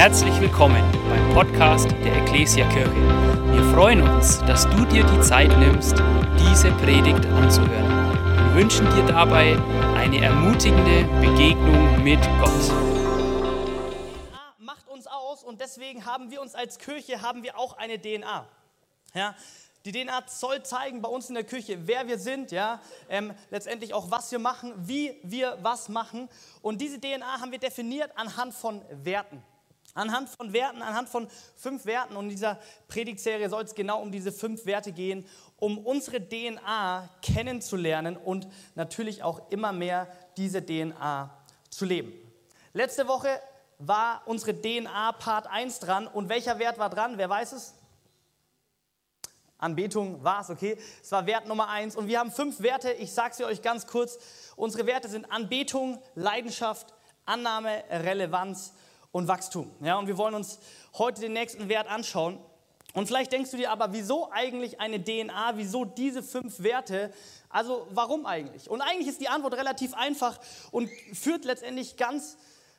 Herzlich willkommen beim Podcast der Ecclesia Kirche. Wir freuen uns, dass du dir die Zeit nimmst, diese Predigt anzuhören. Wir wünschen dir dabei eine ermutigende Begegnung mit Gott. DNA macht uns aus und deswegen haben wir uns als Kirche haben wir auch eine DNA. Ja, die DNA soll zeigen bei uns in der Kirche, wer wir sind, ja, ähm, letztendlich auch was wir machen, wie wir was machen. Und diese DNA haben wir definiert anhand von Werten. Anhand von Werten, anhand von fünf Werten. Und in dieser Predigtserie soll es genau um diese fünf Werte gehen, um unsere DNA kennenzulernen und natürlich auch immer mehr diese DNA zu leben. Letzte Woche war unsere DNA Part 1 dran. Und welcher Wert war dran? Wer weiß es? Anbetung war es, okay? Es war Wert Nummer 1. Und wir haben fünf Werte. Ich sage sie euch ganz kurz. Unsere Werte sind Anbetung, Leidenschaft, Annahme, Relevanz und Wachstum. Ja, und wir wollen uns heute den nächsten Wert anschauen. Und vielleicht denkst du dir aber, wieso eigentlich eine DNA? Wieso diese fünf Werte? Also warum eigentlich? Und eigentlich ist die Antwort relativ einfach und führt letztendlich ganz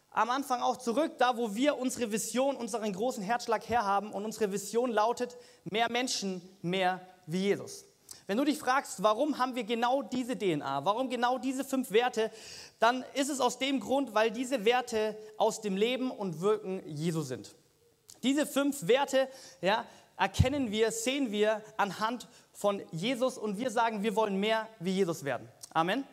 am Anfang auch zurück, da wo wir unsere Vision, unseren großen Herzschlag herhaben. Und unsere Vision lautet, mehr Menschen, mehr wie Jesus. Wenn du dich fragst, warum haben wir genau diese DNA, warum genau diese fünf Werte, dann ist es aus dem Grund, weil diese Werte aus dem Leben und Wirken Jesu sind. Diese fünf Werte ja, erkennen wir, sehen wir anhand von Jesus und wir sagen, wir wollen mehr wie Jesus werden. Amen.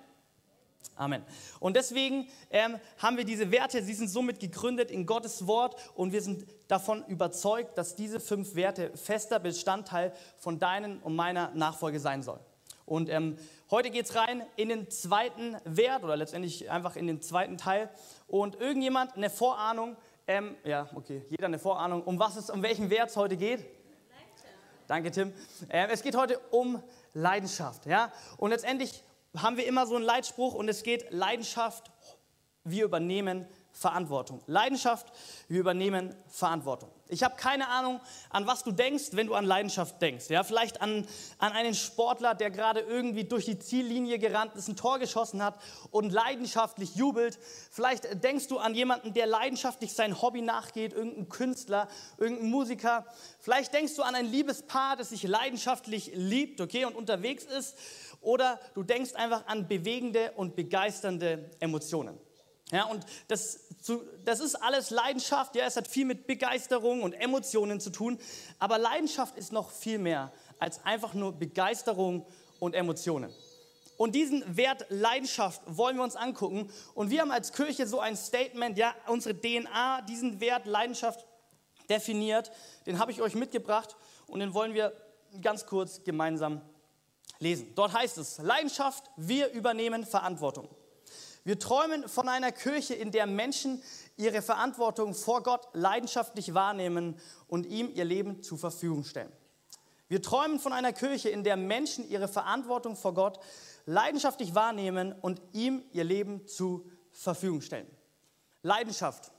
Amen. Und deswegen ähm, haben wir diese Werte, sie sind somit gegründet in Gottes Wort und wir sind davon überzeugt, dass diese fünf Werte fester Bestandteil von deinen und meiner Nachfolge sein soll. Und ähm, heute geht es rein in den zweiten Wert oder letztendlich einfach in den zweiten Teil. Und irgendjemand eine Vorahnung, ähm, ja, okay, jeder eine Vorahnung, um was es, um welchen Wert es heute geht? Danke, Tim. Äh, es geht heute um Leidenschaft. Ja? Und letztendlich haben wir immer so einen Leitspruch und es geht Leidenschaft, wir übernehmen Verantwortung. Leidenschaft, wir übernehmen Verantwortung. Ich habe keine Ahnung, an was du denkst, wenn du an Leidenschaft denkst. Ja, vielleicht an, an einen Sportler, der gerade irgendwie durch die Ziellinie gerannt ist, ein Tor geschossen hat und leidenschaftlich jubelt. Vielleicht denkst du an jemanden, der leidenschaftlich sein Hobby nachgeht, irgendein Künstler, irgendein Musiker. Vielleicht denkst du an ein Liebespaar, das sich leidenschaftlich liebt, okay, und unterwegs ist. Oder du denkst einfach an bewegende und begeisternde Emotionen. Ja, und das, das ist alles Leidenschaft. Ja, es hat viel mit Begeisterung und Emotionen zu tun. Aber Leidenschaft ist noch viel mehr als einfach nur Begeisterung und Emotionen. Und diesen Wert Leidenschaft wollen wir uns angucken. Und wir haben als Kirche so ein Statement, ja, unsere DNA, diesen Wert Leidenschaft definiert. Den habe ich euch mitgebracht und den wollen wir ganz kurz gemeinsam lesen. Dort heißt es, Leidenschaft, wir übernehmen Verantwortung. Wir träumen von einer Kirche, in der Menschen ihre Verantwortung vor Gott leidenschaftlich wahrnehmen und ihm ihr Leben zur Verfügung stellen. Wir träumen von einer Kirche, in der Menschen ihre Verantwortung vor Gott leidenschaftlich wahrnehmen und ihm ihr Leben zur Verfügung stellen. Leidenschaft.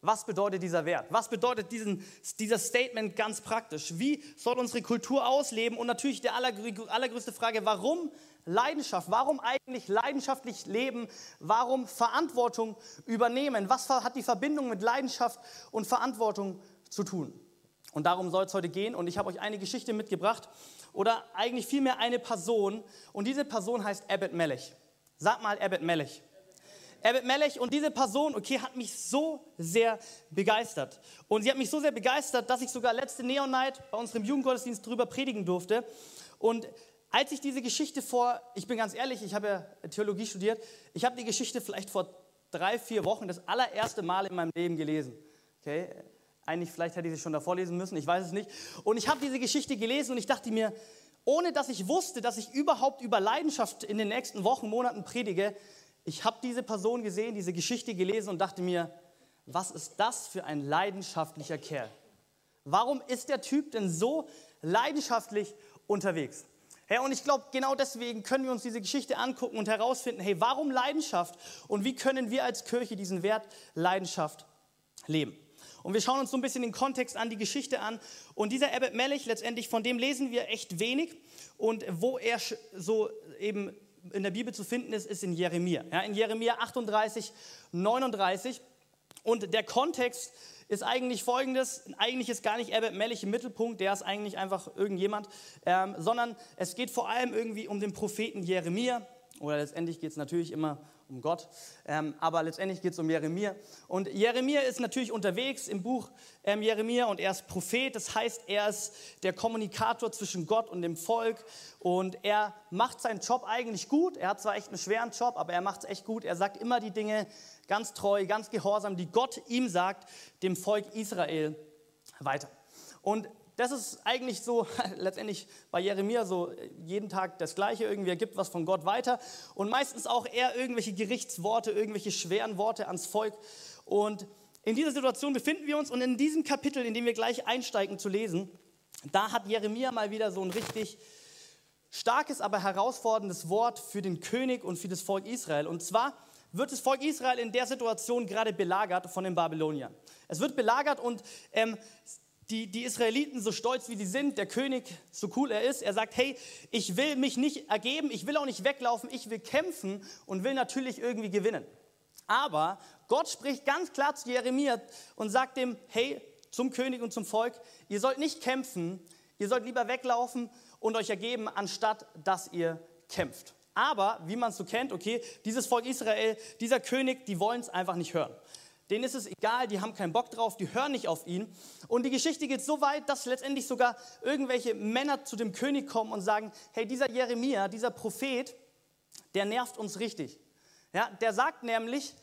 Was bedeutet dieser Wert? Was bedeutet diesen, dieser Statement ganz praktisch? Wie soll unsere Kultur ausleben? Und natürlich die allergrößte Frage, warum Leidenschaft? Warum eigentlich leidenschaftlich leben? Warum Verantwortung übernehmen? Was hat die Verbindung mit Leidenschaft und Verantwortung zu tun? Und darum soll es heute gehen. Und ich habe euch eine Geschichte mitgebracht oder eigentlich vielmehr eine Person. Und diese Person heißt Abbott Melech. Sag mal Abbott Melech. Abbott Melech und diese Person, okay, hat mich so sehr begeistert. Und sie hat mich so sehr begeistert, dass ich sogar letzte Neon Night bei unserem Jugendgottesdienst drüber predigen durfte. Und als ich diese Geschichte vor, ich bin ganz ehrlich, ich habe ja Theologie studiert, ich habe die Geschichte vielleicht vor drei, vier Wochen das allererste Mal in meinem Leben gelesen. Okay, eigentlich vielleicht hätte ich sie schon davor lesen müssen, ich weiß es nicht. Und ich habe diese Geschichte gelesen und ich dachte mir, ohne dass ich wusste, dass ich überhaupt über Leidenschaft in den nächsten Wochen, Monaten predige, ich habe diese Person gesehen, diese Geschichte gelesen und dachte mir, was ist das für ein leidenschaftlicher Kerl? Warum ist der Typ denn so leidenschaftlich unterwegs? Hey, und ich glaube, genau deswegen können wir uns diese Geschichte angucken und herausfinden, hey, warum Leidenschaft und wie können wir als Kirche diesen Wert Leidenschaft leben? Und wir schauen uns so ein bisschen den Kontext an, die Geschichte an. Und dieser Abbott Mellich, letztendlich, von dem lesen wir echt wenig. Und wo er so eben in der Bibel zu finden ist, ist in Jeremia. Ja, in Jeremia 38, 39. Und der Kontext ist eigentlich folgendes: Eigentlich ist gar nicht Albert Mellich im Mittelpunkt, der ist eigentlich einfach irgendjemand, ähm, sondern es geht vor allem irgendwie um den Propheten Jeremia. Oder letztendlich geht es natürlich immer um Gott. Ähm, aber letztendlich geht es um Jeremia. Und Jeremia ist natürlich unterwegs im Buch ähm, Jeremia und er ist Prophet. Das heißt, er ist der Kommunikator zwischen Gott und dem Volk. Und er macht seinen Job eigentlich gut. Er hat zwar echt einen schweren Job, aber er macht es echt gut. Er sagt immer die Dinge ganz treu, ganz gehorsam, die Gott ihm sagt, dem Volk Israel weiter. Und das ist eigentlich so letztendlich bei Jeremia so jeden Tag das Gleiche. Irgendwie er gibt was von Gott weiter und meistens auch eher irgendwelche Gerichtsworte, irgendwelche schweren Worte ans Volk. Und in dieser Situation befinden wir uns und in diesem Kapitel, in dem wir gleich einsteigen zu lesen, da hat Jeremia mal wieder so ein richtig starkes, aber herausforderndes Wort für den König und für das Volk Israel. Und zwar wird das Volk Israel in der Situation gerade belagert von den Babyloniern. Es wird belagert und ähm, die, die Israeliten, so stolz wie sie sind, der König, so cool er ist, er sagt, hey, ich will mich nicht ergeben, ich will auch nicht weglaufen, ich will kämpfen und will natürlich irgendwie gewinnen. Aber Gott spricht ganz klar zu Jeremia und sagt dem, hey, zum König und zum Volk, ihr sollt nicht kämpfen, ihr sollt lieber weglaufen und euch ergeben, anstatt dass ihr kämpft. Aber, wie man es so kennt, okay, dieses Volk Israel, dieser König, die wollen es einfach nicht hören. Denen ist es egal, die haben keinen Bock drauf, die hören nicht auf ihn. Und die Geschichte geht so weit, dass letztendlich sogar irgendwelche Männer zu dem König kommen und sagen, hey, dieser Jeremia, dieser Prophet, der nervt uns richtig. Ja, der sagt nämlich,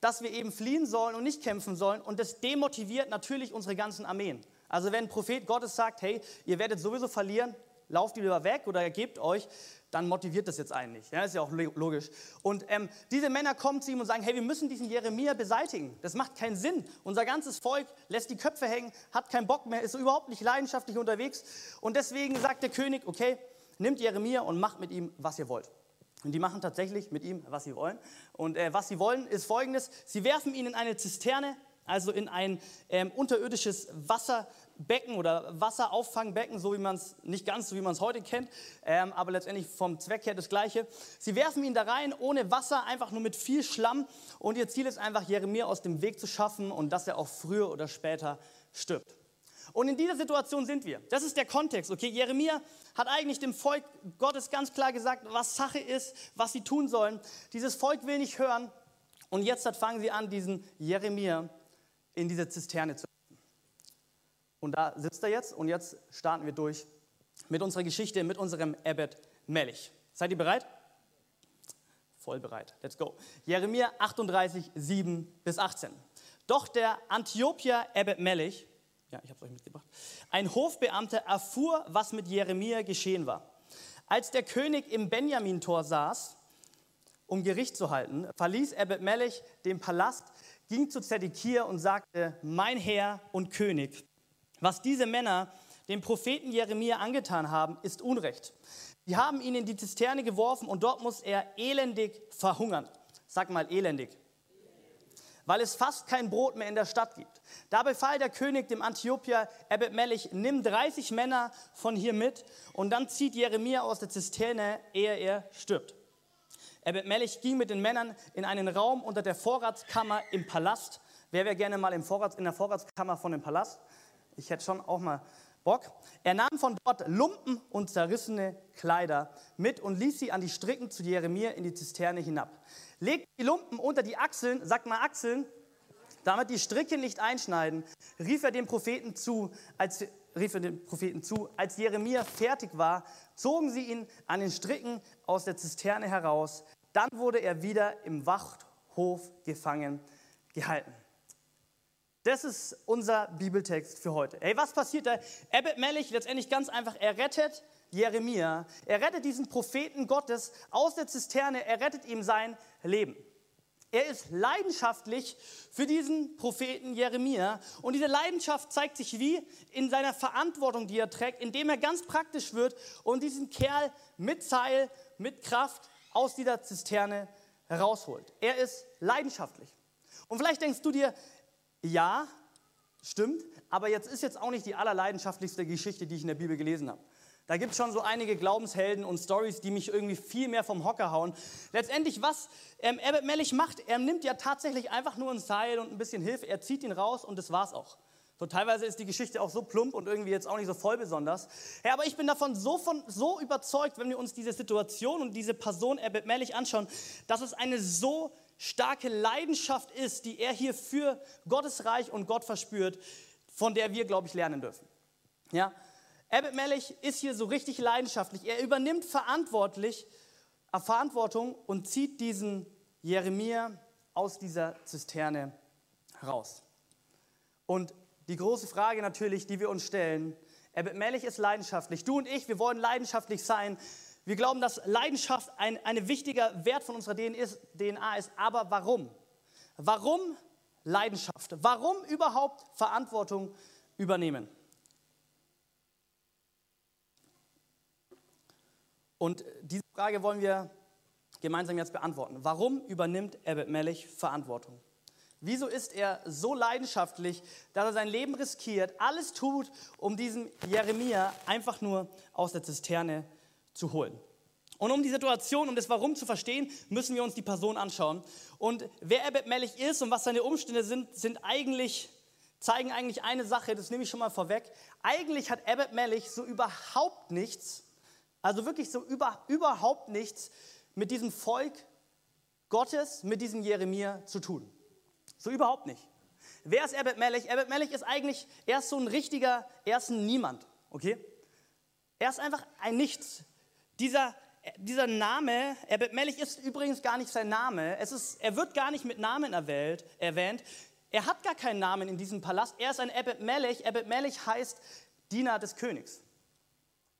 dass wir eben fliehen sollen und nicht kämpfen sollen und das demotiviert natürlich unsere ganzen Armeen. Also wenn ein Prophet Gottes sagt, hey, ihr werdet sowieso verlieren, lauft lieber weg oder ergebt euch, dann motiviert das jetzt einen nicht. Ja, ist ja auch logisch. Und ähm, diese Männer kommen zu ihm und sagen, hey, wir müssen diesen Jeremia beseitigen. Das macht keinen Sinn. Unser ganzes Volk lässt die Köpfe hängen, hat keinen Bock mehr, ist überhaupt nicht leidenschaftlich unterwegs. Und deswegen sagt der König, okay, nimmt Jeremia und macht mit ihm, was ihr wollt. Und die machen tatsächlich mit ihm, was sie wollen. Und äh, was sie wollen, ist folgendes. Sie werfen ihn in eine Zisterne, also in ein ähm, unterirdisches Wasser, Becken oder Wasserauffangbecken, so wie man es, nicht ganz so wie man es heute kennt, ähm, aber letztendlich vom Zweck her das Gleiche. Sie werfen ihn da rein ohne Wasser, einfach nur mit viel Schlamm und ihr Ziel ist einfach, Jeremia aus dem Weg zu schaffen und dass er auch früher oder später stirbt. Und in dieser Situation sind wir. Das ist der Kontext. Okay, Jeremia hat eigentlich dem Volk Gottes ganz klar gesagt, was Sache ist, was sie tun sollen. Dieses Volk will nicht hören. Und jetzt fangen sie an, diesen Jeremia in diese Zisterne zu und da sitzt er jetzt und jetzt starten wir durch mit unserer Geschichte, mit unserem Ebed Melech. Seid ihr bereit? Voll bereit. Let's go. Jeremia 38, 7 bis 18. Doch der Antiopier Ebed Melech, ja, ich habe es euch mitgebracht, ein Hofbeamter erfuhr, was mit Jeremia geschehen war. Als der König im Benjamin-Tor saß, um Gericht zu halten, verließ Ebed Melech den Palast, ging zu Zedekia und sagte, mein Herr und König, was diese Männer dem Propheten Jeremia angetan haben, ist Unrecht. Sie haben ihn in die Zisterne geworfen und dort muss er elendig verhungern. Sag mal elendig. Weil es fast kein Brot mehr in der Stadt gibt. Da befahl der König dem Antiopier Ebed Melech, nimm 30 Männer von hier mit und dann zieht Jeremia aus der Zisterne, ehe er stirbt. Ebed Melech ging mit den Männern in einen Raum unter der Vorratskammer im Palast. Wer wäre gerne mal im Vorrats, in der Vorratskammer von dem Palast? Ich hätte schon auch mal Bock. Er nahm von dort Lumpen und zerrissene Kleider mit und ließ sie an die Stricken zu Jeremia in die Zisterne hinab. Legte die Lumpen unter die Achseln, sagt mal Achseln, damit die Stricke nicht einschneiden, rief er dem Propheten zu, als rief er dem Propheten zu, als Jeremia fertig war, zogen sie ihn an den Stricken aus der Zisterne heraus. Dann wurde er wieder im Wachthof gefangen gehalten. Das ist unser Bibeltext für heute. Hey, was passiert da? Ebed Melech letztendlich ganz einfach, er rettet Jeremia, er rettet diesen Propheten Gottes aus der Zisterne, er rettet ihm sein Leben. Er ist leidenschaftlich für diesen Propheten Jeremia und diese Leidenschaft zeigt sich wie in seiner Verantwortung, die er trägt, indem er ganz praktisch wird und diesen Kerl mit Zeil, mit Kraft aus dieser Zisterne herausholt. Er ist leidenschaftlich. Und vielleicht denkst du dir, ja, stimmt, aber jetzt ist jetzt auch nicht die allerleidenschaftlichste Geschichte, die ich in der Bibel gelesen habe. Da gibt es schon so einige Glaubenshelden und Stories, die mich irgendwie viel mehr vom Hocker hauen. Letztendlich, was ähm, Herbert Mellich macht, er nimmt ja tatsächlich einfach nur ein Seil und ein bisschen Hilfe, er zieht ihn raus und das war's auch. So teilweise ist die Geschichte auch so plump und irgendwie jetzt auch nicht so voll besonders. Ja, aber ich bin davon so, von, so überzeugt, wenn wir uns diese Situation und diese Person Herbert Mellich anschauen, dass es eine so starke Leidenschaft ist, die er hier für Gottes Reich und Gott verspürt, von der wir, glaube ich, lernen dürfen. Ja, Abbott Mellich ist hier so richtig leidenschaftlich. Er übernimmt verantwortlich, äh, Verantwortung und zieht diesen Jeremia aus dieser Zisterne raus. Und die große Frage natürlich, die wir uns stellen, Abbott Mellich ist leidenschaftlich. Du und ich, wir wollen leidenschaftlich sein. Wir glauben, dass Leidenschaft ein, ein wichtiger Wert von unserer DNA ist. Aber warum? Warum Leidenschaft? Warum überhaupt Verantwortung übernehmen? Und diese Frage wollen wir gemeinsam jetzt beantworten. Warum übernimmt Abbott Mellich Verantwortung? Wieso ist er so leidenschaftlich, dass er sein Leben riskiert, alles tut, um diesen Jeremia einfach nur aus der Zisterne zu holen? Und um die Situation, um das Warum zu verstehen, müssen wir uns die Person anschauen. Und wer Abbott Mellich ist und was seine Umstände sind, sind eigentlich, zeigen eigentlich eine Sache, das nehme ich schon mal vorweg. Eigentlich hat Abbott Mellich so überhaupt nichts also wirklich so über, überhaupt nichts mit diesem Volk Gottes, mit diesem Jeremia zu tun. So überhaupt nicht. Wer ist Erbet Melech? Erbet Melech ist eigentlich, er ist so ein richtiger, er ist ein Niemand, okay? Er ist einfach ein Nichts. Dieser, dieser Name, Erbet Melech ist übrigens gar nicht sein Name. Es ist, er wird gar nicht mit Namen erwählt, erwähnt. Er hat gar keinen Namen in diesem Palast. Er ist ein Erbet Melech. Erbet Melech heißt Diener des Königs.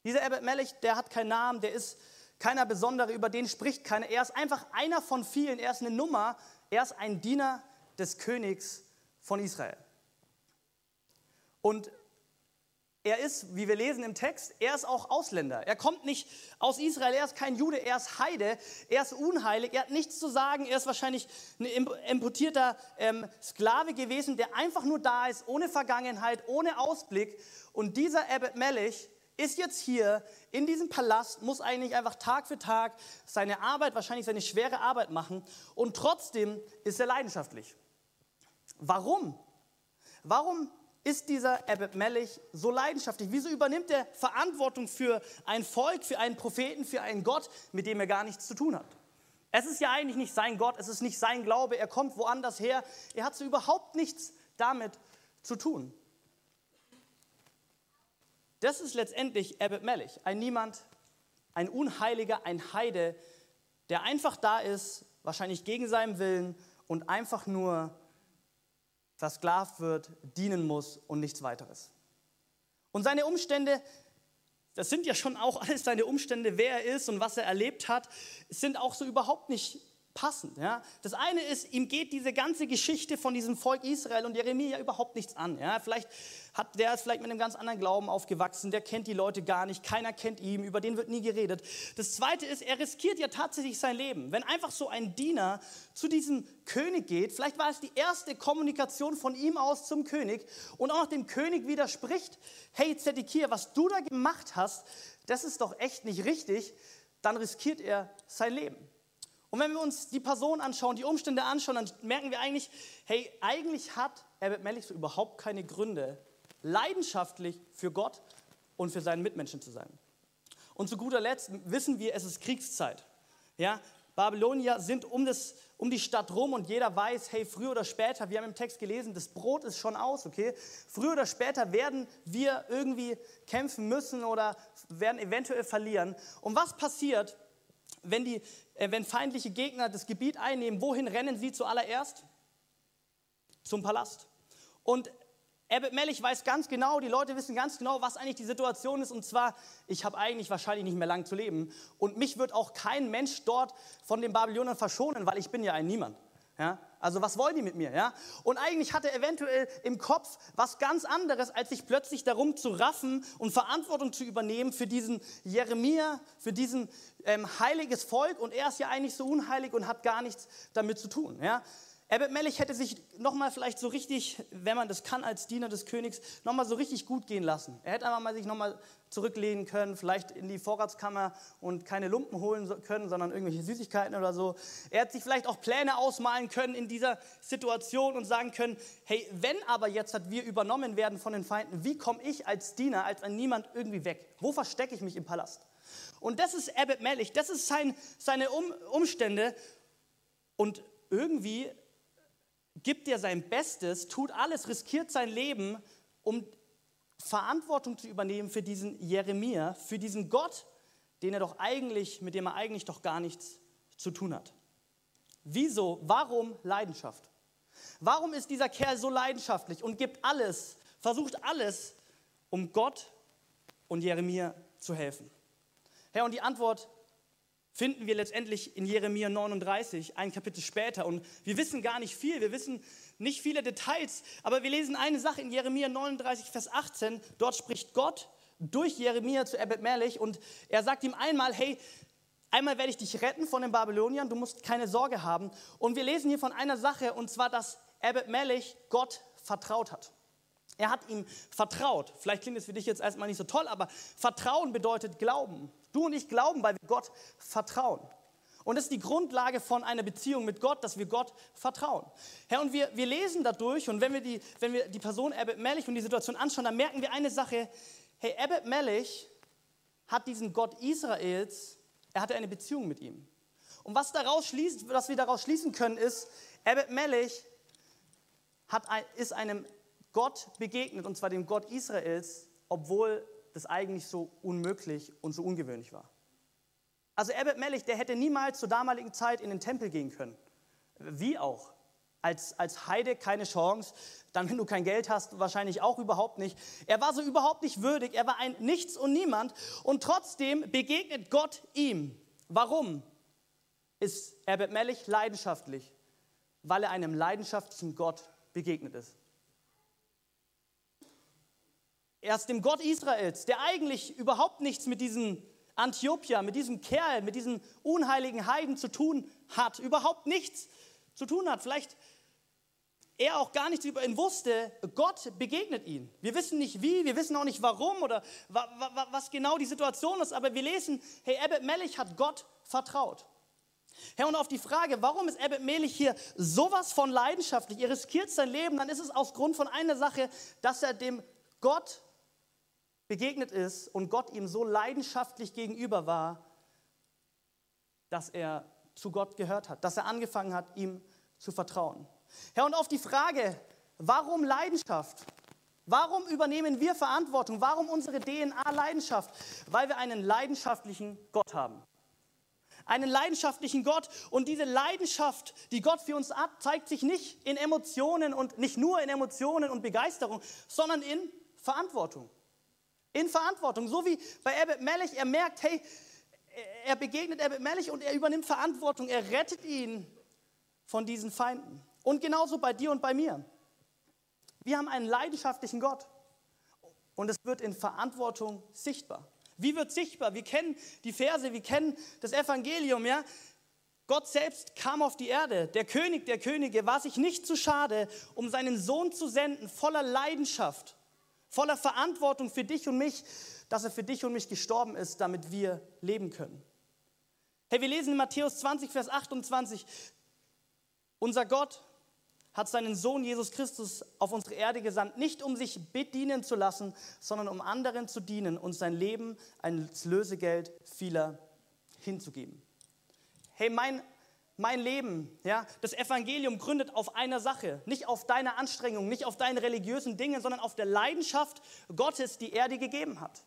Dieser Abbott Melech, der hat keinen Namen, der ist keiner Besondere, über den spricht keiner. Er ist einfach einer von vielen, er ist eine Nummer, er ist ein Diener des Königs von Israel. Und er ist, wie wir lesen im Text, er ist auch Ausländer. Er kommt nicht aus Israel, er ist kein Jude, er ist Heide, er ist unheilig, er hat nichts zu sagen, er ist wahrscheinlich ein importierter ähm, Sklave gewesen, der einfach nur da ist, ohne Vergangenheit, ohne Ausblick. Und dieser Abbott Melech, ist jetzt hier in diesem Palast, muss eigentlich einfach Tag für Tag seine Arbeit, wahrscheinlich seine schwere Arbeit machen und trotzdem ist er leidenschaftlich. Warum? Warum ist dieser Abbott Mellich so leidenschaftlich? Wieso übernimmt er Verantwortung für ein Volk, für einen Propheten, für einen Gott, mit dem er gar nichts zu tun hat? Es ist ja eigentlich nicht sein Gott, es ist nicht sein Glaube, er kommt woanders her, er hat so überhaupt nichts damit zu tun. Das ist letztendlich Abbott Mellich, ein Niemand, ein Unheiliger, ein Heide, der einfach da ist, wahrscheinlich gegen seinen Willen und einfach nur versklavt wird, dienen muss und nichts weiteres. Und seine Umstände, das sind ja schon auch alles seine Umstände, wer er ist und was er erlebt hat, sind auch so überhaupt nicht passend. Ja? Das eine ist, ihm geht diese ganze Geschichte von diesem Volk Israel und Jeremia überhaupt nichts an. Ja? Vielleicht hat der ist vielleicht mit einem ganz anderen Glauben aufgewachsen, der kennt die Leute gar nicht, keiner kennt ihn, über den wird nie geredet. Das zweite ist, er riskiert ja tatsächlich sein Leben. Wenn einfach so ein Diener zu diesem König geht, vielleicht war es die erste Kommunikation von ihm aus zum König und auch dem König widerspricht, hey Zedekiah, was du da gemacht hast, das ist doch echt nicht richtig, dann riskiert er sein Leben. Und wenn wir uns die Person anschauen, die Umstände anschauen, dann merken wir eigentlich, hey, eigentlich hat Herbert Mellich so überhaupt keine Gründe, leidenschaftlich für Gott und für seinen Mitmenschen zu sein. Und zu guter Letzt wissen wir, es ist Kriegszeit. Ja, Babylonier sind um, das, um die Stadt rum und jeder weiß, hey, früher oder später, wir haben im Text gelesen, das Brot ist schon aus, okay? Früher oder später werden wir irgendwie kämpfen müssen oder werden eventuell verlieren. Und was passiert, wenn, die, wenn feindliche Gegner das Gebiet einnehmen, wohin rennen sie zuallererst? Zum Palast. Und Abbott Mellich weiß ganz genau, die Leute wissen ganz genau, was eigentlich die Situation ist. Und zwar, ich habe eigentlich wahrscheinlich nicht mehr lang zu leben. Und mich wird auch kein Mensch dort von den Babylonern verschonen, weil ich bin ja ein Niemand. Ja? Also was wollen die mit mir? Ja? Und eigentlich hat er eventuell im Kopf was ganz anderes, als sich plötzlich darum zu raffen und Verantwortung zu übernehmen für diesen Jeremia, für diesen ähm, heiliges Volk. Und er ist ja eigentlich so unheilig und hat gar nichts damit zu tun. Ja? Abbott Mellich hätte sich nochmal vielleicht so richtig, wenn man das kann als Diener des Königs, nochmal so richtig gut gehen lassen. Er hätte einfach mal sich nochmal zurücklehnen können, vielleicht in die Vorratskammer und keine Lumpen holen können, sondern irgendwelche Süßigkeiten oder so. Er hätte sich vielleicht auch Pläne ausmalen können in dieser Situation und sagen können, hey, wenn aber jetzt wir übernommen werden von den Feinden, wie komme ich als Diener, als ein Niemand irgendwie weg? Wo verstecke ich mich im Palast? Und das ist Abbott Mellich, das ist sein, seine um Umstände und irgendwie gibt er sein Bestes, tut alles, riskiert sein Leben, um Verantwortung zu übernehmen für diesen Jeremia, für diesen Gott, den er doch eigentlich, mit dem er eigentlich doch gar nichts zu tun hat. Wieso? Warum Leidenschaft? Warum ist dieser Kerl so leidenschaftlich und gibt alles, versucht alles, um Gott und Jeremia zu helfen? Herr, und die Antwort finden wir letztendlich in Jeremia 39, ein Kapitel später. Und wir wissen gar nicht viel, wir wissen nicht viele Details, aber wir lesen eine Sache in Jeremia 39, Vers 18. Dort spricht Gott durch Jeremia zu Ebed Melech und er sagt ihm einmal, hey, einmal werde ich dich retten von den Babyloniern, du musst keine Sorge haben. Und wir lesen hier von einer Sache und zwar, dass Ebed Melech Gott vertraut hat. Er hat ihm vertraut. Vielleicht klingt es für dich jetzt erstmal nicht so toll, aber Vertrauen bedeutet Glauben. Du und ich glauben, weil wir Gott vertrauen. Und das ist die Grundlage von einer Beziehung mit Gott, dass wir Gott vertrauen. Herr, und wir, wir lesen dadurch, und wenn wir, die, wenn wir die Person Abbott Mellich und die Situation anschauen, dann merken wir eine Sache. Hey, Abbott Mellich hat diesen Gott Israels, er hatte eine Beziehung mit ihm. Und was, daraus schließt, was wir daraus schließen können, ist, Abbott Mellich hat, ist einem Gott begegnet, und zwar dem Gott Israels, obwohl das eigentlich so unmöglich und so ungewöhnlich war. Also Ebed Melech, der hätte niemals zur damaligen Zeit in den Tempel gehen können. Wie auch. Als, als Heide keine Chance, dann wenn du kein Geld hast, wahrscheinlich auch überhaupt nicht. Er war so überhaupt nicht würdig, er war ein Nichts und Niemand und trotzdem begegnet Gott ihm. Warum ist Ebed Melech leidenschaftlich? Weil er einem leidenschaftlichen Gott begegnet ist. Er ist dem Gott Israels, der eigentlich überhaupt nichts mit diesem Antiochia, mit diesem Kerl, mit diesem unheiligen Heiden zu tun hat, überhaupt nichts zu tun hat. Vielleicht er auch gar nichts über ihn wusste, Gott begegnet ihn. Wir wissen nicht wie, wir wissen auch nicht warum oder was genau die Situation ist, aber wir lesen, hey, Abbott Mellich hat Gott vertraut. Herr, und auf die Frage, warum ist Abbott Mellich hier sowas von leidenschaftlich, er riskiert sein Leben, dann ist es aus Grund von einer Sache, dass er dem Gott begegnet ist und Gott ihm so leidenschaftlich gegenüber war, dass er zu Gott gehört hat, dass er angefangen hat, ihm zu vertrauen. Herr, und auf die Frage, warum Leidenschaft? Warum übernehmen wir Verantwortung? Warum unsere DNA Leidenschaft? Weil wir einen leidenschaftlichen Gott haben. Einen leidenschaftlichen Gott. Und diese Leidenschaft, die Gott für uns hat, zeigt sich nicht in Emotionen und nicht nur in Emotionen und Begeisterung, sondern in Verantwortung in Verantwortung. So wie bei Abbott Mellich, er merkt, hey, er begegnet Abbott Mellich und er übernimmt Verantwortung. Er rettet ihn von diesen Feinden. Und genauso bei dir und bei mir. Wir haben einen leidenschaftlichen Gott. Und es wird in Verantwortung sichtbar. Wie wird sichtbar? Wir kennen die Verse, wir kennen das Evangelium, ja? Gott selbst kam auf die Erde. Der König der Könige war sich nicht zu schade, um seinen Sohn zu senden, voller Leidenschaft voller Verantwortung für dich und mich, dass er für dich und mich gestorben ist, damit wir leben können. Hey, wir lesen in Matthäus 20, Vers 28, unser Gott hat seinen Sohn Jesus Christus auf unsere Erde gesandt, nicht um sich bedienen zu lassen, sondern um anderen zu dienen und sein Leben als Lösegeld vieler hinzugeben. Hey, mein mein Leben, ja, das Evangelium gründet auf einer Sache, nicht auf deiner Anstrengung, nicht auf deinen religiösen Dingen, sondern auf der Leidenschaft Gottes, die er dir gegeben hat.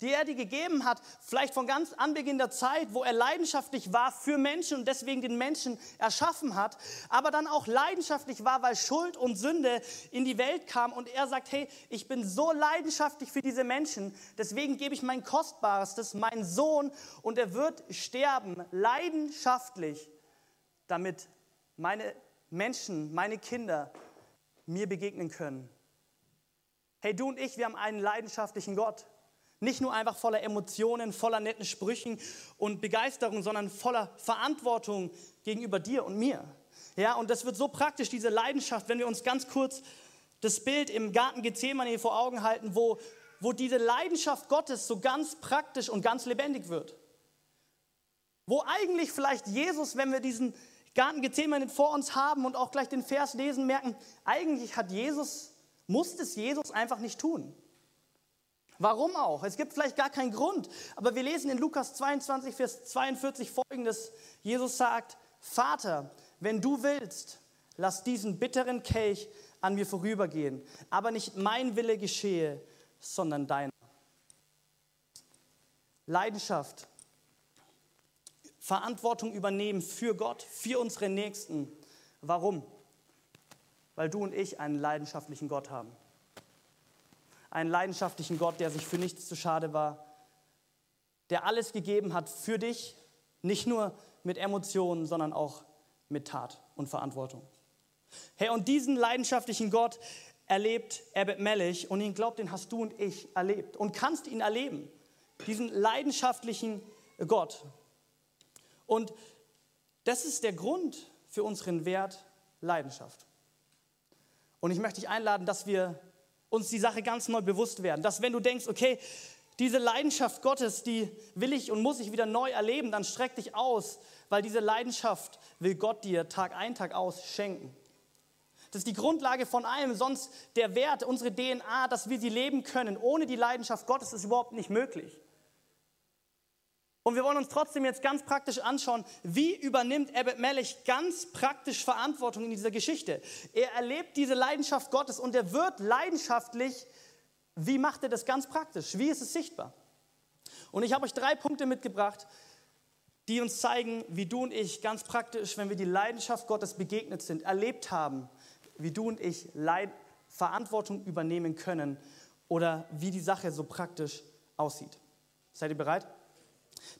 Die er dir gegeben hat, vielleicht von ganz Anbeginn der Zeit, wo er leidenschaftlich war für Menschen und deswegen den Menschen erschaffen hat, aber dann auch leidenschaftlich war, weil Schuld und Sünde in die Welt kam und er sagt, hey, ich bin so leidenschaftlich für diese Menschen, deswegen gebe ich mein Kostbarstes, meinen Sohn und er wird sterben, leidenschaftlich damit meine Menschen, meine Kinder mir begegnen können. Hey, du und ich, wir haben einen leidenschaftlichen Gott. Nicht nur einfach voller Emotionen, voller netten Sprüchen und Begeisterung, sondern voller Verantwortung gegenüber dir und mir. Ja, und das wird so praktisch, diese Leidenschaft, wenn wir uns ganz kurz das Bild im Garten Gethsemane vor Augen halten, wo, wo diese Leidenschaft Gottes so ganz praktisch und ganz lebendig wird. Wo eigentlich vielleicht Jesus, wenn wir diesen Garten Gethsemane vor uns haben und auch gleich den Vers lesen, merken, eigentlich hat Jesus, muss es Jesus einfach nicht tun. Warum auch? Es gibt vielleicht gar keinen Grund, aber wir lesen in Lukas 22, Vers 42 folgendes. Jesus sagt, Vater, wenn du willst, lass diesen bitteren Kelch an mir vorübergehen, aber nicht mein Wille geschehe, sondern deiner. Leidenschaft, Verantwortung übernehmen für Gott, für unsere Nächsten. Warum? Weil du und ich einen leidenschaftlichen Gott haben. Einen leidenschaftlichen Gott, der sich für nichts zu schade war, der alles gegeben hat für dich, nicht nur mit Emotionen, sondern auch mit Tat und Verantwortung. Hey, und diesen leidenschaftlichen Gott erlebt Abbott Mellich und ihn glaubt, den hast du und ich erlebt und kannst ihn erleben. Diesen leidenschaftlichen Gott. Und das ist der Grund für unseren Wert Leidenschaft. Und ich möchte dich einladen, dass wir uns die Sache ganz neu bewusst werden. Dass wenn du denkst, okay, diese Leidenschaft Gottes, die will ich und muss ich wieder neu erleben, dann streck dich aus, weil diese Leidenschaft will Gott dir Tag ein, Tag aus schenken. Das ist die Grundlage von allem, sonst der Wert, unsere DNA, dass wir sie leben können. Ohne die Leidenschaft Gottes ist überhaupt nicht möglich. Und wir wollen uns trotzdem jetzt ganz praktisch anschauen, wie übernimmt Abbott Melech ganz praktisch Verantwortung in dieser Geschichte. Er erlebt diese Leidenschaft Gottes und er wird leidenschaftlich. Wie macht er das ganz praktisch? Wie ist es sichtbar? Und ich habe euch drei Punkte mitgebracht, die uns zeigen, wie du und ich ganz praktisch, wenn wir die Leidenschaft Gottes begegnet sind, erlebt haben, wie du und ich Leid Verantwortung übernehmen können oder wie die Sache so praktisch aussieht. Seid ihr bereit?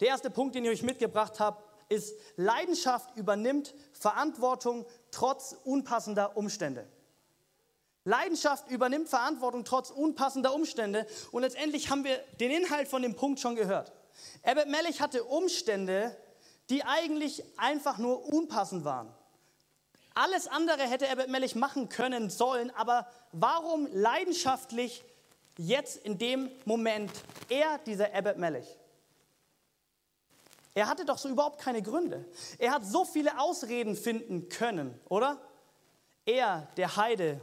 Der erste Punkt, den ich euch mitgebracht habe, ist, Leidenschaft übernimmt Verantwortung trotz unpassender Umstände. Leidenschaft übernimmt Verantwortung trotz unpassender Umstände. Und letztendlich haben wir den Inhalt von dem Punkt schon gehört. Herbert Mellich hatte Umstände, die eigentlich einfach nur unpassend waren. Alles andere hätte Herbert Mellich machen können, sollen, aber warum leidenschaftlich jetzt in dem Moment er, dieser Herbert Mellich? Er hatte doch so überhaupt keine Gründe. Er hat so viele Ausreden finden können, oder? Er, der Heide,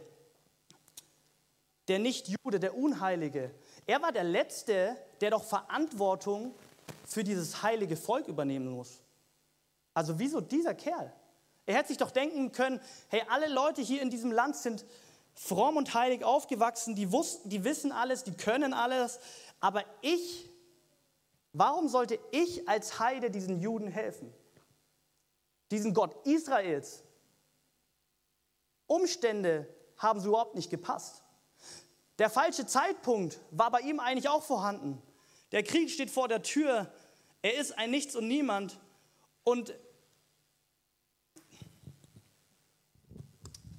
der Nicht-Jude, der Unheilige, er war der Letzte, der doch Verantwortung für dieses heilige Volk übernehmen muss. Also wieso dieser Kerl? Er hätte sich doch denken können, hey, alle Leute hier in diesem Land sind fromm und heilig aufgewachsen, die, wussten, die wissen alles, die können alles, aber ich Warum sollte ich als Heide diesen Juden helfen? Diesen Gott Israels? Umstände haben so überhaupt nicht gepasst. Der falsche Zeitpunkt war bei ihm eigentlich auch vorhanden. Der Krieg steht vor der Tür. Er ist ein Nichts und Niemand. Und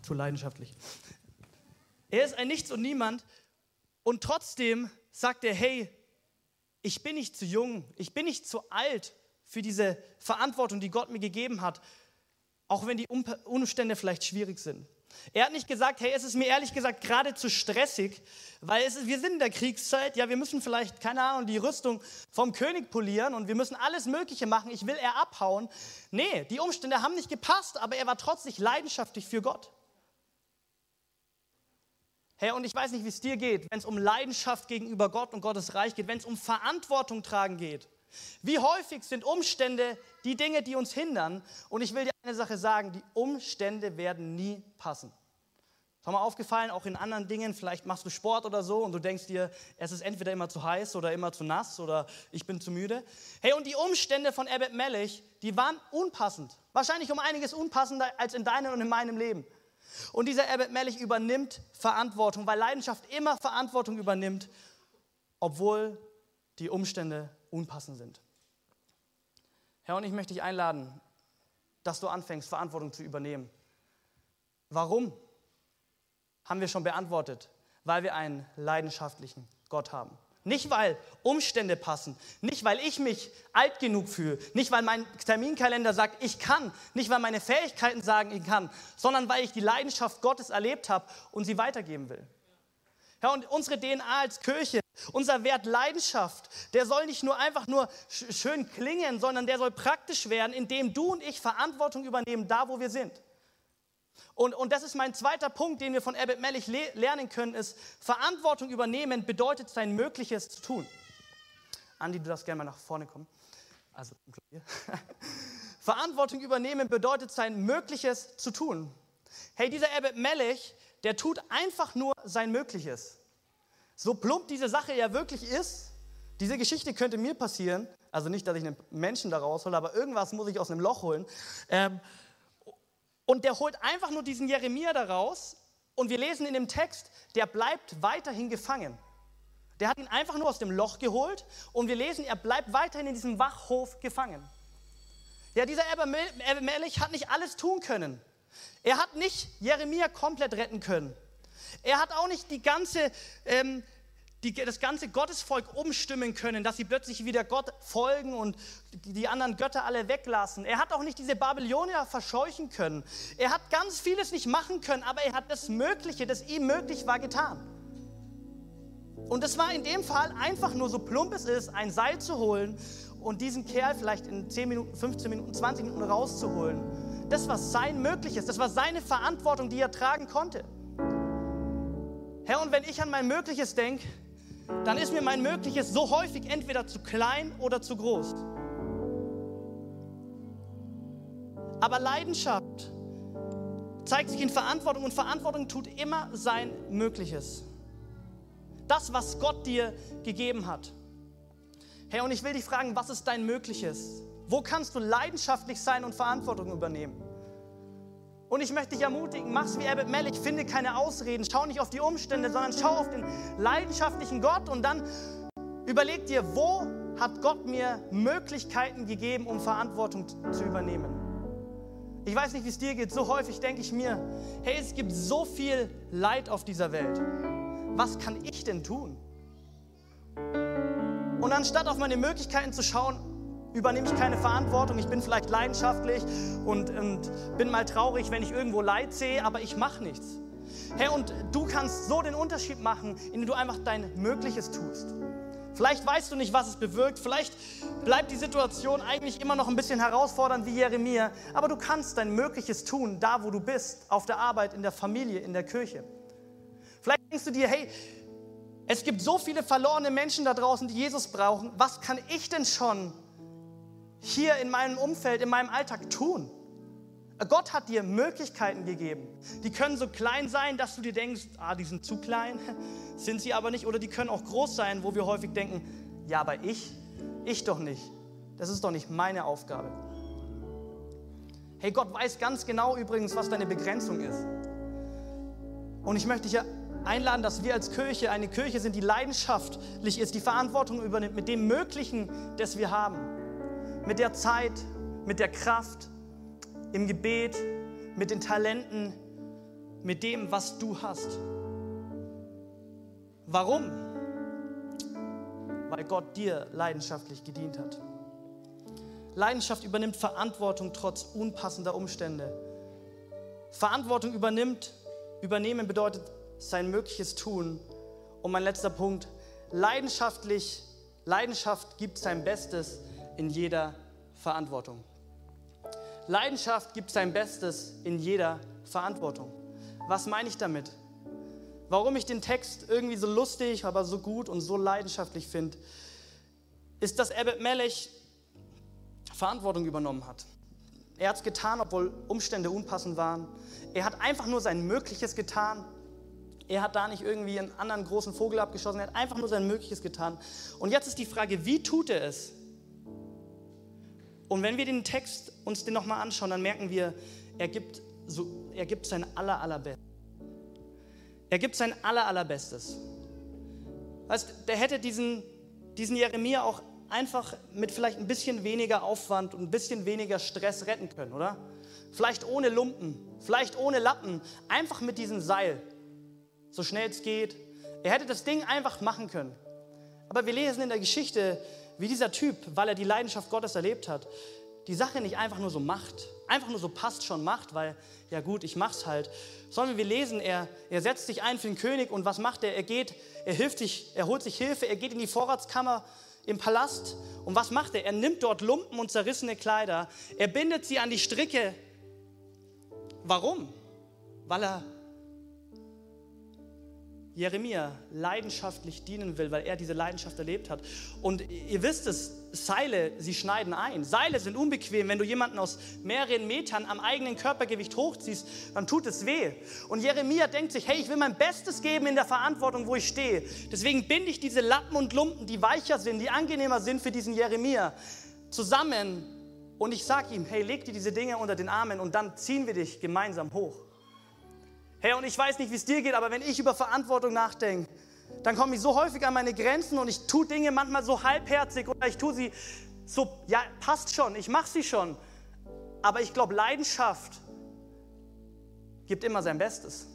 zu leidenschaftlich. Er ist ein Nichts und Niemand. Und trotzdem sagt er, hey, ich bin nicht zu jung, ich bin nicht zu alt für diese Verantwortung, die Gott mir gegeben hat, auch wenn die Umstände vielleicht schwierig sind. Er hat nicht gesagt, hey, es ist mir ehrlich gesagt gerade zu stressig, weil ist, wir sind in der Kriegszeit, ja, wir müssen vielleicht, keine Ahnung, die Rüstung vom König polieren und wir müssen alles Mögliche machen, ich will er abhauen. Nee, die Umstände haben nicht gepasst, aber er war trotzdem leidenschaftlich für Gott. Hey, und ich weiß nicht, wie es dir geht, wenn es um Leidenschaft gegenüber Gott und Gottes Reich geht, wenn es um Verantwortung tragen geht. Wie häufig sind Umstände die Dinge, die uns hindern? Und ich will dir eine Sache sagen, die Umstände werden nie passen. Ist mal aufgefallen, auch in anderen Dingen, vielleicht machst du Sport oder so und du denkst dir, es ist entweder immer zu heiß oder immer zu nass oder ich bin zu müde. Hey, und die Umstände von Abbott Mellich, die waren unpassend. Wahrscheinlich um einiges unpassender als in deinem und in meinem Leben. Und dieser Abbott Mellich übernimmt Verantwortung, weil Leidenschaft immer Verantwortung übernimmt, obwohl die Umstände unpassend sind. Herr, und ich möchte dich einladen, dass du anfängst, Verantwortung zu übernehmen. Warum? Haben wir schon beantwortet. Weil wir einen leidenschaftlichen Gott haben. Nicht, weil Umstände passen, nicht, weil ich mich alt genug fühle, nicht, weil mein Terminkalender sagt, ich kann, nicht, weil meine Fähigkeiten sagen, ich kann, sondern weil ich die Leidenschaft Gottes erlebt habe und sie weitergeben will. Ja, und unsere DNA als Kirche, unser Wert Leidenschaft, der soll nicht nur einfach nur schön klingen, sondern der soll praktisch werden, indem du und ich Verantwortung übernehmen, da wo wir sind. Und, und das ist mein zweiter Punkt, den wir von Abbott Mellich le lernen können, ist, Verantwortung übernehmen bedeutet sein Mögliches zu tun. Andi, du darfst gerne mal nach vorne kommen. Also, Verantwortung übernehmen bedeutet sein Mögliches zu tun. Hey, dieser Abbott Mellich, der tut einfach nur sein Mögliches. So plump diese Sache ja wirklich ist, diese Geschichte könnte mir passieren, also nicht, dass ich einen Menschen da raushole, aber irgendwas muss ich aus einem Loch holen. Ähm, und der holt einfach nur diesen Jeremia da raus und wir lesen in dem Text, der bleibt weiterhin gefangen. Der hat ihn einfach nur aus dem Loch geholt und wir lesen, er bleibt weiterhin in diesem Wachhof gefangen. Ja, dieser Ebermelech hat nicht alles tun können. Er hat nicht Jeremia komplett retten können. Er hat auch nicht die ganze, ähm, die, das ganze Gottesvolk umstimmen können, dass sie plötzlich wieder Gott folgen und die anderen Götter alle weglassen. Er hat auch nicht diese Babylonier verscheuchen können. Er hat ganz vieles nicht machen können, aber er hat das Mögliche, das ihm möglich war, getan. Und es war in dem Fall einfach nur so plump es ist, ein Seil zu holen und diesen Kerl vielleicht in 10 Minuten, 15 Minuten, 20 Minuten rauszuholen. Das war sein Mögliches, das war seine Verantwortung, die er tragen konnte. Herr, und wenn ich an mein Mögliches denke, dann ist mir mein Mögliches so häufig entweder zu klein oder zu groß. Aber Leidenschaft zeigt sich in Verantwortung und Verantwortung tut immer sein Mögliches. Das, was Gott dir gegeben hat. Herr, und ich will dich fragen, was ist dein Mögliches? Wo kannst du leidenschaftlich sein und Verantwortung übernehmen? Und ich möchte dich ermutigen, mach's wie Abbott Mellich, finde keine Ausreden, schau nicht auf die Umstände, sondern schau auf den leidenschaftlichen Gott und dann überleg dir, wo hat Gott mir Möglichkeiten gegeben, um Verantwortung zu übernehmen. Ich weiß nicht, wie es dir geht, so häufig denke ich mir, hey, es gibt so viel Leid auf dieser Welt. Was kann ich denn tun? Und anstatt auf meine Möglichkeiten zu schauen, übernehme ich keine Verantwortung. Ich bin vielleicht leidenschaftlich und, und bin mal traurig, wenn ich irgendwo Leid sehe, aber ich mache nichts. Hey, und du kannst so den Unterschied machen, indem du einfach dein Mögliches tust. Vielleicht weißt du nicht, was es bewirkt. Vielleicht bleibt die Situation eigentlich immer noch ein bisschen herausfordernd wie Jeremia. Aber du kannst dein Mögliches tun, da wo du bist, auf der Arbeit, in der Familie, in der Kirche. Vielleicht denkst du dir, hey, es gibt so viele verlorene Menschen da draußen, die Jesus brauchen. Was kann ich denn schon hier in meinem Umfeld, in meinem Alltag tun? Gott hat dir Möglichkeiten gegeben. Die können so klein sein, dass du dir denkst, ah, die sind zu klein, sind sie aber nicht. Oder die können auch groß sein, wo wir häufig denken, ja, aber ich, ich doch nicht. Das ist doch nicht meine Aufgabe. Hey, Gott weiß ganz genau übrigens, was deine Begrenzung ist. Und ich möchte dich einladen, dass wir als Kirche eine Kirche sind, die leidenschaftlich ist, die Verantwortung übernimmt mit dem Möglichen, das wir haben. Mit der Zeit, mit der Kraft, im Gebet, mit den Talenten, mit dem, was du hast. Warum? Weil Gott dir leidenschaftlich gedient hat. Leidenschaft übernimmt Verantwortung trotz unpassender Umstände. Verantwortung übernimmt, übernehmen bedeutet sein Mögliches tun. Und mein letzter Punkt, leidenschaftlich, Leidenschaft gibt sein Bestes in jeder Verantwortung. Leidenschaft gibt sein Bestes in jeder Verantwortung. Was meine ich damit? Warum ich den Text irgendwie so lustig, aber so gut und so leidenschaftlich finde, ist, dass Abbott Melech Verantwortung übernommen hat. Er hat es getan, obwohl Umstände unpassend waren. Er hat einfach nur sein Mögliches getan er hat da nicht irgendwie einen anderen großen Vogel abgeschossen, er hat einfach nur sein Mögliches getan. Und jetzt ist die Frage, wie tut er es? Und wenn wir den Text uns den nochmal anschauen, dann merken wir, er gibt, so, er gibt sein aller, allerbestes. Er gibt sein aller, allerbestes. Weißt, der hätte diesen, diesen Jeremia auch einfach mit vielleicht ein bisschen weniger Aufwand und ein bisschen weniger Stress retten können, oder? Vielleicht ohne Lumpen, vielleicht ohne Lappen, einfach mit diesem Seil so schnell es geht. Er hätte das Ding einfach machen können. Aber wir lesen in der Geschichte, wie dieser Typ, weil er die Leidenschaft Gottes erlebt hat, die Sache nicht einfach nur so macht, einfach nur so passt schon macht, weil, ja gut, ich mach's halt, sondern wir lesen, er, er setzt sich ein für den König und was macht er? Er geht, er hilft sich, er holt sich Hilfe, er geht in die Vorratskammer im Palast und was macht er? Er nimmt dort Lumpen und zerrissene Kleider, er bindet sie an die Stricke. Warum? Weil er Jeremia leidenschaftlich dienen will, weil er diese Leidenschaft erlebt hat. Und ihr wisst es, Seile, sie schneiden ein. Seile sind unbequem. Wenn du jemanden aus mehreren Metern am eigenen Körpergewicht hochziehst, dann tut es weh. Und Jeremia denkt sich, hey, ich will mein Bestes geben in der Verantwortung, wo ich stehe. Deswegen binde ich diese Lappen und Lumpen, die weicher sind, die angenehmer sind für diesen Jeremia, zusammen. Und ich sage ihm, hey, leg dir diese Dinge unter den Armen und dann ziehen wir dich gemeinsam hoch. Hey, und ich weiß nicht, wie es dir geht, aber wenn ich über Verantwortung nachdenke, dann komme ich so häufig an meine Grenzen und ich tue Dinge manchmal so halbherzig oder ich tue sie so, ja, passt schon, ich mache sie schon. Aber ich glaube, Leidenschaft gibt immer sein Bestes.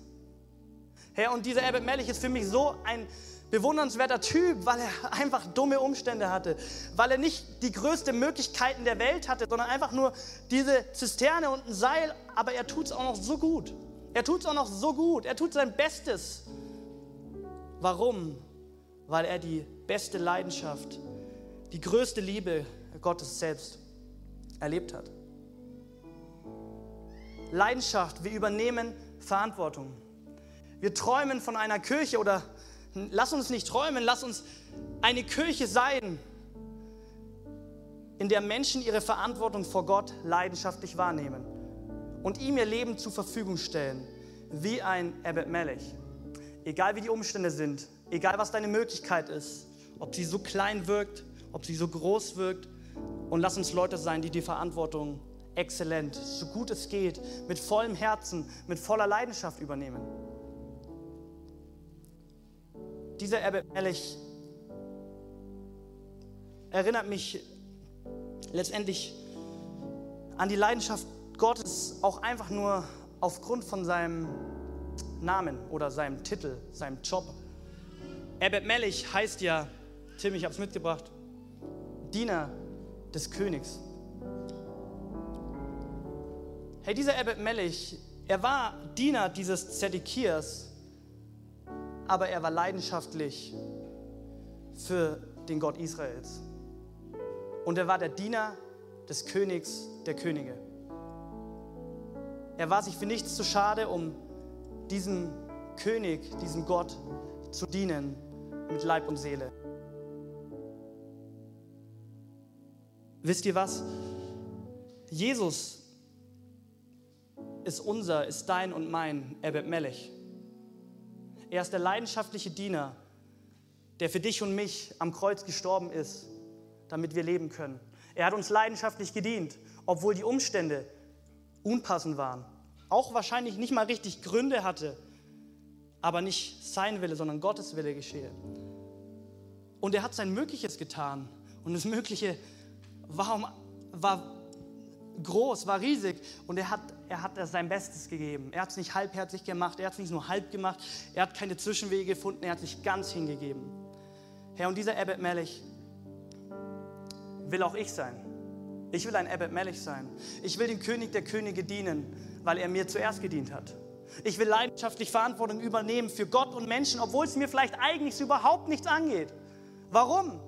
Hey, und dieser Albert Mellich ist für mich so ein bewundernswerter Typ, weil er einfach dumme Umstände hatte, weil er nicht die größten Möglichkeiten der Welt hatte, sondern einfach nur diese Zisterne und ein Seil, aber er tut es auch noch so gut. Er tut es auch noch so gut. Er tut sein Bestes. Warum? Weil er die beste Leidenschaft, die größte Liebe Gottes selbst erlebt hat. Leidenschaft, wir übernehmen Verantwortung. Wir träumen von einer Kirche oder lass uns nicht träumen, lass uns eine Kirche sein, in der Menschen ihre Verantwortung vor Gott leidenschaftlich wahrnehmen und ihm ihr Leben zur Verfügung stellen, wie ein Abbott Melech. Egal wie die Umstände sind, egal was deine Möglichkeit ist, ob sie so klein wirkt, ob sie so groß wirkt. Und lass uns Leute sein, die die Verantwortung exzellent, so gut es geht, mit vollem Herzen, mit voller Leidenschaft übernehmen. Dieser Abbott Melech erinnert mich letztendlich an die Leidenschaft Gottes auch einfach nur aufgrund von seinem Namen oder seinem Titel, seinem Job. Ebed Melech heißt ja, Tim, ich habe es mitgebracht, Diener des Königs. Hey, dieser Ebed Melech, er war Diener dieses Zedekias, aber er war leidenschaftlich für den Gott Israels. Und er war der Diener des Königs der Könige. Er war sich für nichts zu schade, um diesem König, diesem Gott zu dienen mit Leib und Seele. Wisst ihr was? Jesus ist unser, ist dein und mein Ebed Melech. Er ist der leidenschaftliche Diener, der für dich und mich am Kreuz gestorben ist, damit wir leben können. Er hat uns leidenschaftlich gedient, obwohl die Umstände unpassend waren, auch wahrscheinlich nicht mal richtig Gründe hatte, aber nicht sein Wille, sondern Gottes Wille geschehe. Und er hat sein Mögliches getan und das Mögliche war, war groß, war riesig und er hat, er hat sein Bestes gegeben. Er hat es nicht halbherzig gemacht, er hat es nicht nur halb gemacht, er hat keine Zwischenwege gefunden, er hat sich ganz hingegeben. Herr, und dieser Abbott Melech will auch ich sein. Ich will ein Abbott Melech sein. Ich will dem König der Könige dienen, weil er mir zuerst gedient hat. Ich will leidenschaftlich Verantwortung übernehmen für Gott und Menschen, obwohl es mir vielleicht eigentlich überhaupt nichts angeht. Warum?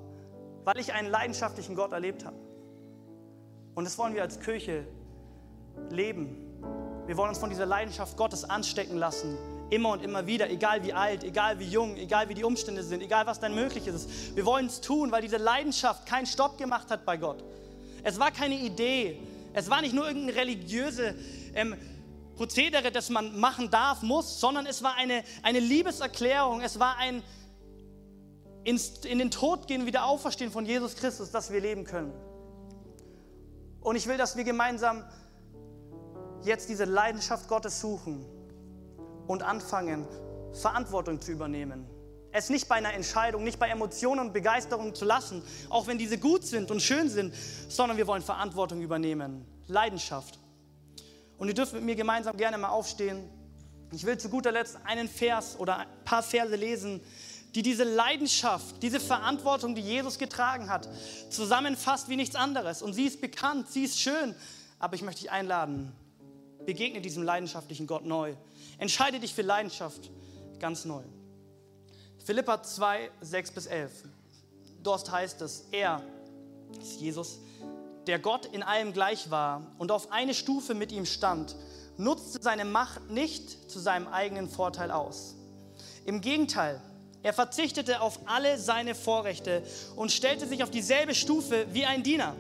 Weil ich einen leidenschaftlichen Gott erlebt habe. Und das wollen wir als Kirche leben. Wir wollen uns von dieser Leidenschaft Gottes anstecken lassen. Immer und immer wieder, egal wie alt, egal wie jung, egal wie die Umstände sind, egal was dann möglich ist. Wir wollen es tun, weil diese Leidenschaft keinen Stopp gemacht hat bei Gott. Es war keine Idee. Es war nicht nur irgendeine religiöse ähm, Prozedere, das man machen darf, muss, sondern es war eine, eine Liebeserklärung. Es war ein ins, in den Tod gehen, wieder auferstehen von Jesus Christus, dass wir leben können. Und ich will, dass wir gemeinsam jetzt diese Leidenschaft Gottes suchen und anfangen, Verantwortung zu übernehmen es nicht bei einer Entscheidung, nicht bei Emotionen und Begeisterung zu lassen, auch wenn diese gut sind und schön sind, sondern wir wollen Verantwortung übernehmen, Leidenschaft. Und ihr dürft mit mir gemeinsam gerne mal aufstehen. Ich will zu guter Letzt einen Vers oder ein paar Verse lesen, die diese Leidenschaft, diese Verantwortung, die Jesus getragen hat, zusammenfasst wie nichts anderes. Und sie ist bekannt, sie ist schön. Aber ich möchte dich einladen, begegne diesem leidenschaftlichen Gott neu. Entscheide dich für Leidenschaft ganz neu. Philippa 2, 6 bis 11. Dort heißt es, er, ist Jesus, der Gott in allem gleich war und auf eine Stufe mit ihm stand, nutzte seine Macht nicht zu seinem eigenen Vorteil aus. Im Gegenteil, er verzichtete auf alle seine Vorrechte und stellte sich auf dieselbe Stufe wie ein Diener,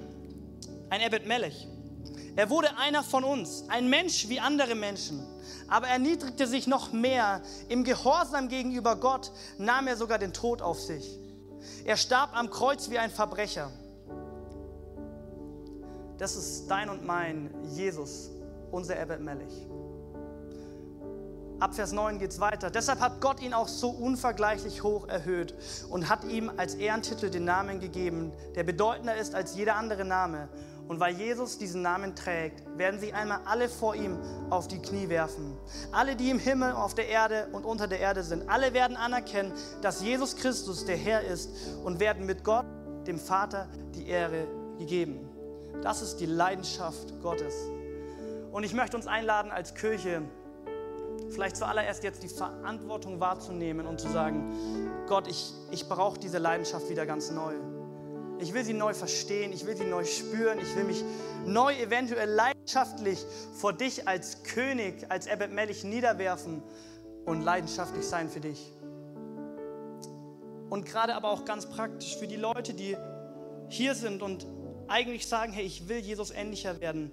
ein Ebed Melech. Er wurde einer von uns, ein Mensch wie andere Menschen. Aber er erniedrigte sich noch mehr. Im Gehorsam gegenüber Gott nahm er sogar den Tod auf sich. Er starb am Kreuz wie ein Verbrecher. Das ist dein und mein Jesus, unser Ebed Melech. Ab Vers 9 geht es weiter. Deshalb hat Gott ihn auch so unvergleichlich hoch erhöht und hat ihm als Ehrentitel den Namen gegeben, der bedeutender ist als jeder andere Name. Und weil Jesus diesen Namen trägt, werden sich einmal alle vor ihm auf die Knie werfen. Alle, die im Himmel, auf der Erde und unter der Erde sind, alle werden anerkennen, dass Jesus Christus der Herr ist und werden mit Gott, dem Vater, die Ehre gegeben. Das ist die Leidenschaft Gottes. Und ich möchte uns einladen als Kirche, vielleicht zuallererst jetzt die Verantwortung wahrzunehmen und zu sagen, Gott, ich, ich brauche diese Leidenschaft wieder ganz neu. Ich will sie neu verstehen, ich will sie neu spüren, ich will mich neu eventuell leidenschaftlich vor dich als König, als Ebed Melech niederwerfen und leidenschaftlich sein für dich. Und gerade aber auch ganz praktisch für die Leute, die hier sind und eigentlich sagen, hey, ich will Jesus ähnlicher werden.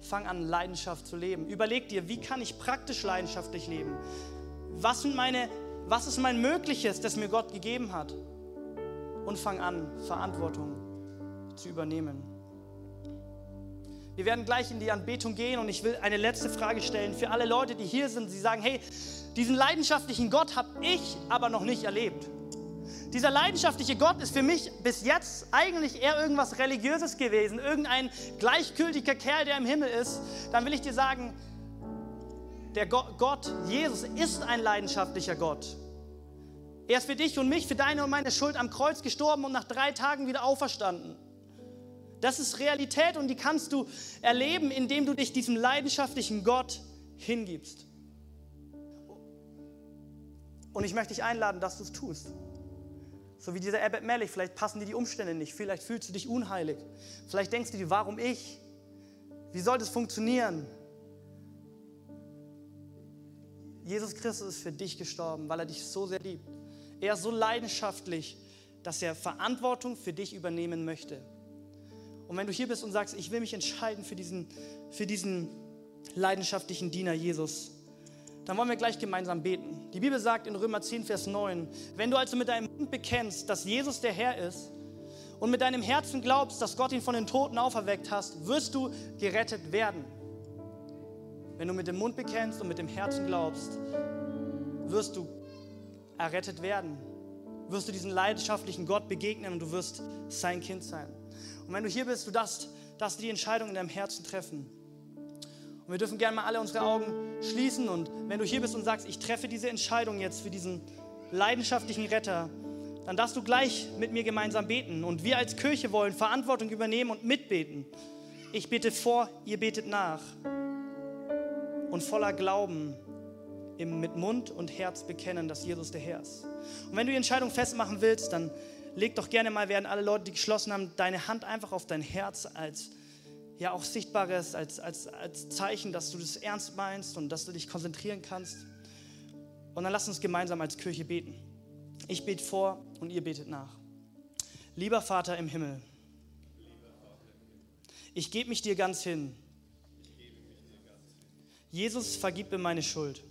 Fang an, Leidenschaft zu leben. Überleg dir, wie kann ich praktisch leidenschaftlich leben? Was, sind meine, was ist mein Mögliches, das mir Gott gegeben hat? Und fang an, Verantwortung zu übernehmen. Wir werden gleich in die Anbetung gehen und ich will eine letzte Frage stellen für alle Leute, die hier sind. Sie sagen, hey, diesen leidenschaftlichen Gott habe ich aber noch nicht erlebt. Dieser leidenschaftliche Gott ist für mich bis jetzt eigentlich eher irgendwas Religiöses gewesen, irgendein gleichgültiger Kerl, der im Himmel ist. Dann will ich dir sagen, der Gott, Jesus, ist ein leidenschaftlicher Gott. Er ist für dich und mich, für deine und meine Schuld am Kreuz gestorben und nach drei Tagen wieder auferstanden. Das ist Realität und die kannst du erleben, indem du dich diesem leidenschaftlichen Gott hingibst. Und ich möchte dich einladen, dass du es tust. So wie dieser Abbott Mellich, vielleicht passen dir die Umstände nicht, vielleicht fühlst du dich unheilig, vielleicht denkst du dir, warum ich? Wie soll das funktionieren? Jesus Christus ist für dich gestorben, weil er dich so sehr liebt. Er ist so leidenschaftlich, dass er Verantwortung für dich übernehmen möchte. Und wenn du hier bist und sagst, ich will mich entscheiden für diesen, für diesen leidenschaftlichen Diener Jesus, dann wollen wir gleich gemeinsam beten. Die Bibel sagt in Römer 10, Vers 9, wenn du also mit deinem Mund bekennst, dass Jesus der Herr ist und mit deinem Herzen glaubst, dass Gott ihn von den Toten auferweckt hast, wirst du gerettet werden. Wenn du mit dem Mund bekennst und mit dem Herzen glaubst, wirst du errettet werden. Wirst du diesen leidenschaftlichen Gott begegnen und du wirst sein Kind sein. Und wenn du hier bist, du darfst, darfst die Entscheidung in deinem Herzen treffen. Und wir dürfen gerne mal alle unsere Augen schließen. Und wenn du hier bist und sagst, ich treffe diese Entscheidung jetzt für diesen leidenschaftlichen Retter, dann darfst du gleich mit mir gemeinsam beten. Und wir als Kirche wollen Verantwortung übernehmen und mitbeten. Ich bete vor, ihr betet nach. Und voller Glauben mit Mund und Herz bekennen, dass Jesus der Herr ist. Und wenn du die Entscheidung festmachen willst, dann leg doch gerne mal, während alle Leute, die geschlossen haben, deine Hand einfach auf dein Herz als ja auch Sichtbares, als, als, als Zeichen, dass du das ernst meinst und dass du dich konzentrieren kannst. Und dann lass uns gemeinsam als Kirche beten. Ich bete vor und ihr betet nach. Lieber Vater im Himmel, ich gebe mich dir ganz hin. Jesus, vergib mir meine Schuld.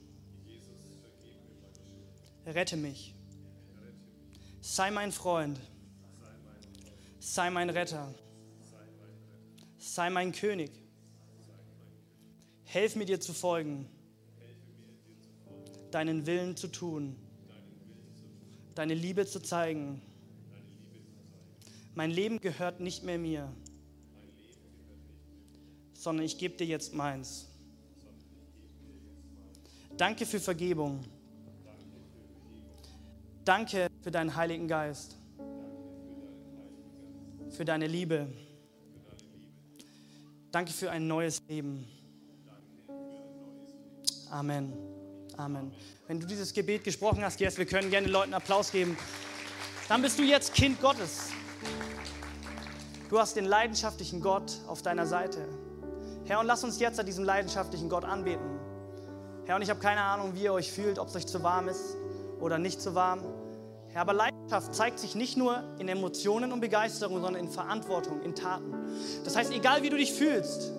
Rette mich. Sei mein Freund. Sei mein Retter. Sei mein König. Helf mir dir zu folgen, deinen Willen zu tun, deine Liebe zu zeigen. Mein Leben gehört nicht mehr mir, sondern ich gebe dir jetzt meins. Danke für Vergebung. Danke für deinen Heiligen Geist, für deine Liebe. Danke für ein neues Leben. Amen. Amen. Wenn du dieses Gebet gesprochen hast, jetzt, wir können gerne Leuten Applaus geben, dann bist du jetzt Kind Gottes. Du hast den leidenschaftlichen Gott auf deiner Seite. Herr, und lass uns jetzt an diesem leidenschaftlichen Gott anbeten. Herr, und ich habe keine Ahnung, wie ihr euch fühlt, ob es euch zu warm ist oder nicht zu warm. Herr, aber Leidenschaft zeigt sich nicht nur in Emotionen und Begeisterung, sondern in Verantwortung, in Taten. Das heißt, egal wie du dich fühlst,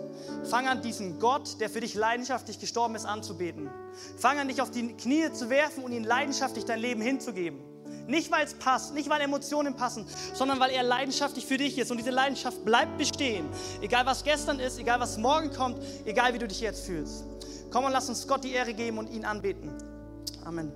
fang an, diesen Gott, der für dich leidenschaftlich gestorben ist, anzubeten. Fang an, dich auf die Knie zu werfen und ihm leidenschaftlich dein Leben hinzugeben. Nicht, weil es passt, nicht, weil Emotionen passen, sondern weil er leidenschaftlich für dich ist. Und diese Leidenschaft bleibt bestehen. Egal, was gestern ist, egal, was morgen kommt, egal, wie du dich jetzt fühlst. Komm und lass uns Gott die Ehre geben und ihn anbeten. Amen.